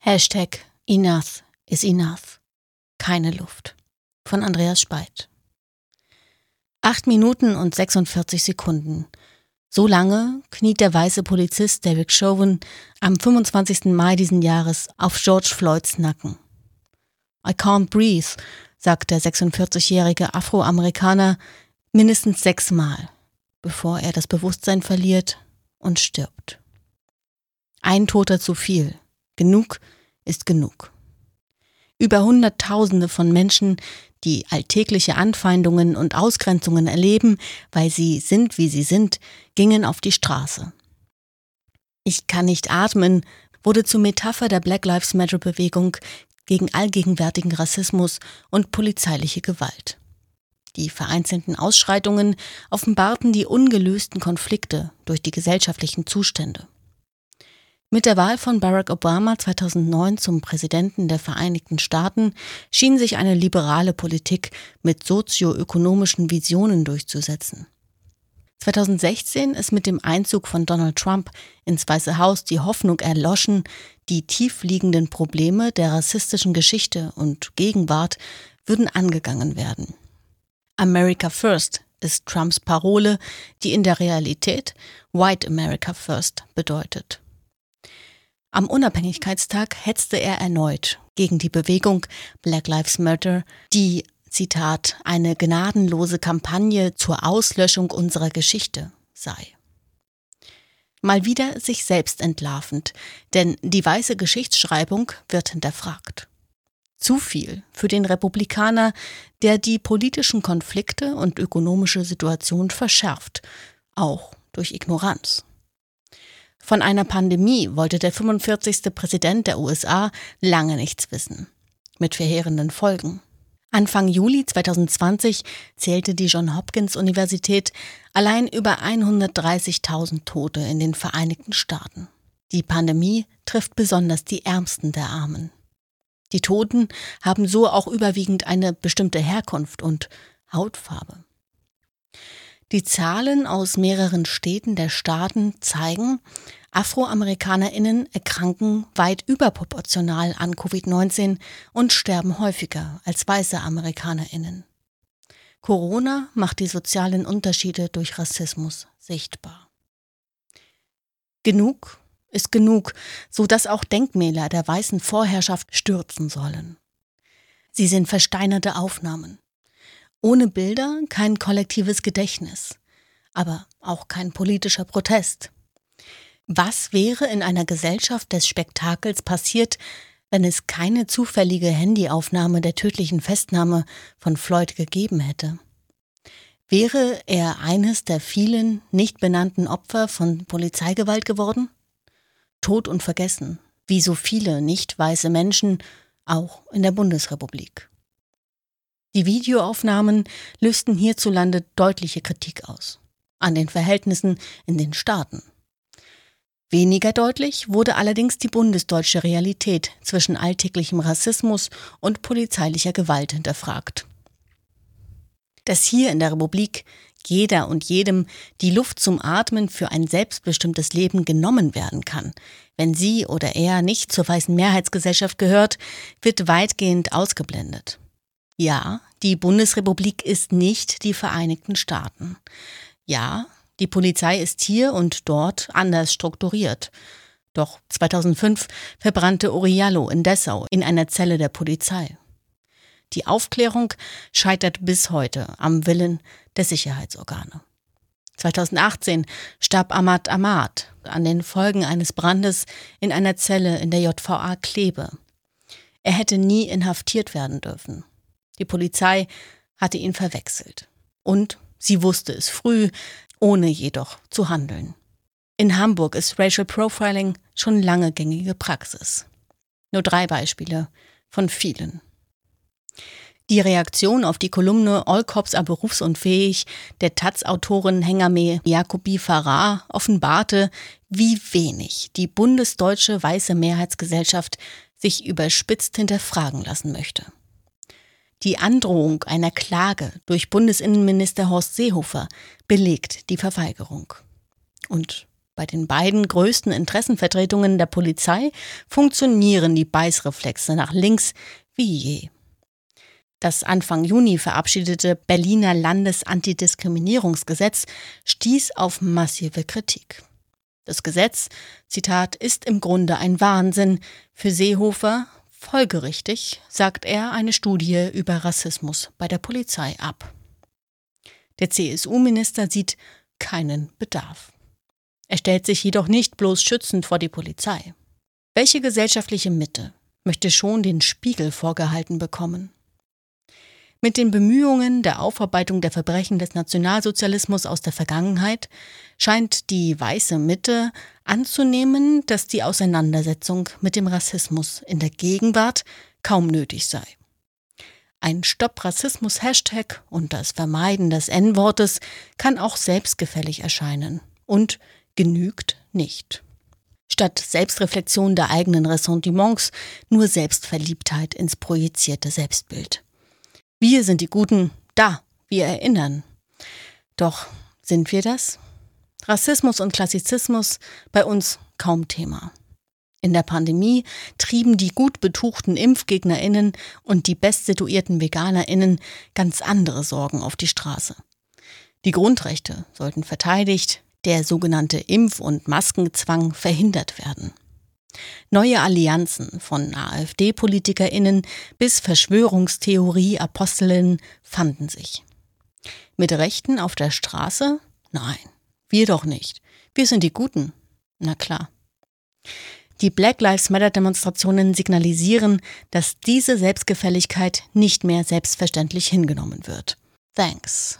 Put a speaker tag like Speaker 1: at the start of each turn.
Speaker 1: Hashtag Enough is enough. Keine Luft. Von Andreas Speit. Acht Minuten und 46 Sekunden. So lange kniet der weiße Polizist Derek Chauvin am 25. Mai diesen Jahres auf George Floyds Nacken. I can't breathe, sagt der 46-jährige Afroamerikaner mindestens sechsmal, bevor er das Bewusstsein verliert und stirbt. Ein Toter zu viel. Genug ist genug. Über Hunderttausende von Menschen, die alltägliche Anfeindungen und Ausgrenzungen erleben, weil sie sind, wie sie sind, gingen auf die Straße. Ich kann nicht atmen wurde zur Metapher der Black Lives Matter Bewegung gegen allgegenwärtigen Rassismus und polizeiliche Gewalt. Die vereinzelten Ausschreitungen offenbarten die ungelösten Konflikte durch die gesellschaftlichen Zustände. Mit der Wahl von Barack Obama 2009 zum Präsidenten der Vereinigten Staaten schien sich eine liberale Politik mit sozioökonomischen Visionen durchzusetzen. 2016 ist mit dem Einzug von Donald Trump ins Weiße Haus die Hoffnung erloschen, die tiefliegenden Probleme der rassistischen Geschichte und Gegenwart würden angegangen werden. America First ist Trumps Parole, die in der Realität White America First bedeutet. Am Unabhängigkeitstag hetzte er erneut gegen die Bewegung Black Lives Matter, die, Zitat, eine gnadenlose Kampagne zur Auslöschung unserer Geschichte sei. Mal wieder sich selbst entlarvend, denn die weiße Geschichtsschreibung wird hinterfragt. Zu viel für den Republikaner, der die politischen Konflikte und ökonomische Situation verschärft, auch durch Ignoranz. Von einer Pandemie wollte der 45. Präsident der USA lange nichts wissen. Mit verheerenden Folgen. Anfang Juli 2020 zählte die John Hopkins Universität allein über 130.000 Tote in den Vereinigten Staaten. Die Pandemie trifft besonders die Ärmsten der Armen. Die Toten haben so auch überwiegend eine bestimmte Herkunft und Hautfarbe. Die Zahlen aus mehreren Städten der Staaten zeigen, Afroamerikanerinnen erkranken weit überproportional an Covid-19 und sterben häufiger als weiße Amerikanerinnen. Corona macht die sozialen Unterschiede durch Rassismus sichtbar. Genug ist genug, so dass auch Denkmäler der weißen Vorherrschaft stürzen sollen. Sie sind versteinerte Aufnahmen. Ohne Bilder kein kollektives Gedächtnis, aber auch kein politischer Protest. Was wäre in einer Gesellschaft des Spektakels passiert, wenn es keine zufällige Handyaufnahme der tödlichen Festnahme von Floyd gegeben hätte? Wäre er eines der vielen nicht benannten Opfer von Polizeigewalt geworden? Tot und vergessen, wie so viele nicht weiße Menschen, auch in der Bundesrepublik. Die Videoaufnahmen lösten hierzulande deutliche Kritik aus an den Verhältnissen in den Staaten. Weniger deutlich wurde allerdings die bundesdeutsche Realität zwischen alltäglichem Rassismus und polizeilicher Gewalt hinterfragt. Dass hier in der Republik jeder und jedem die Luft zum Atmen für ein selbstbestimmtes Leben genommen werden kann, wenn sie oder er nicht zur weißen Mehrheitsgesellschaft gehört, wird weitgehend ausgeblendet. Ja, die Bundesrepublik ist nicht die Vereinigten Staaten. Ja, die Polizei ist hier und dort anders strukturiert. Doch 2005 verbrannte Uriallo in Dessau in einer Zelle der Polizei. Die Aufklärung scheitert bis heute am Willen der Sicherheitsorgane. 2018 starb Ahmad Ahmad an den Folgen eines Brandes in einer Zelle in der JVA Klebe. Er hätte nie inhaftiert werden dürfen. Die Polizei hatte ihn verwechselt. Und sie wusste es früh, ohne jedoch zu handeln. In Hamburg ist Racial Profiling schon lange gängige Praxis. Nur drei Beispiele von vielen. Die Reaktion auf die Kolumne All Cops are berufsunfähig der Taz-Autorin Hengame Jacobi Farah offenbarte, wie wenig die bundesdeutsche weiße Mehrheitsgesellschaft sich überspitzt hinterfragen lassen möchte. Die Androhung einer Klage durch Bundesinnenminister Horst Seehofer belegt die Verweigerung. Und Bei den beiden größten Interessenvertretungen der Polizei funktionieren die Beißreflexe nach links wie je. Das Anfang Juni verabschiedete Berliner Landesantidiskriminierungsgesetz stieß auf massive Kritik. Das Gesetz, Zitat, ist im Grunde ein Wahnsinn. Für Seehofer folgerichtig, sagt er eine Studie über Rassismus bei der Polizei ab. Der CSU-Minister sieht keinen Bedarf. Er stellt sich jedoch nicht bloß schützend vor die Polizei. Welche gesellschaftliche Mitte möchte schon den Spiegel vorgehalten bekommen? Mit den Bemühungen der Aufarbeitung der Verbrechen des Nationalsozialismus aus der Vergangenheit scheint die weiße Mitte anzunehmen, dass die Auseinandersetzung mit dem Rassismus in der Gegenwart kaum nötig sei. Ein Stopp-Rassismus-Hashtag und das Vermeiden des N-Wortes kann auch selbstgefällig erscheinen und genügt nicht. Statt Selbstreflexion der eigenen Ressentiments nur Selbstverliebtheit ins projizierte Selbstbild. Wir sind die Guten, da, wir erinnern. Doch sind wir das? Rassismus und Klassizismus bei uns kaum Thema. In der Pandemie trieben die gut betuchten Impfgegnerinnen und die bestsituierten Veganerinnen ganz andere Sorgen auf die Straße. Die Grundrechte sollten verteidigt, der sogenannte Impf- und Maskenzwang verhindert werden. Neue Allianzen von AfD-PolitikerInnen bis Verschwörungstheorie-Apostelinnen fanden sich. Mit Rechten auf der Straße? Nein, wir doch nicht. Wir sind die Guten. Na klar. Die Black Lives Matter Demonstrationen signalisieren, dass diese Selbstgefälligkeit nicht mehr selbstverständlich hingenommen wird. Thanks.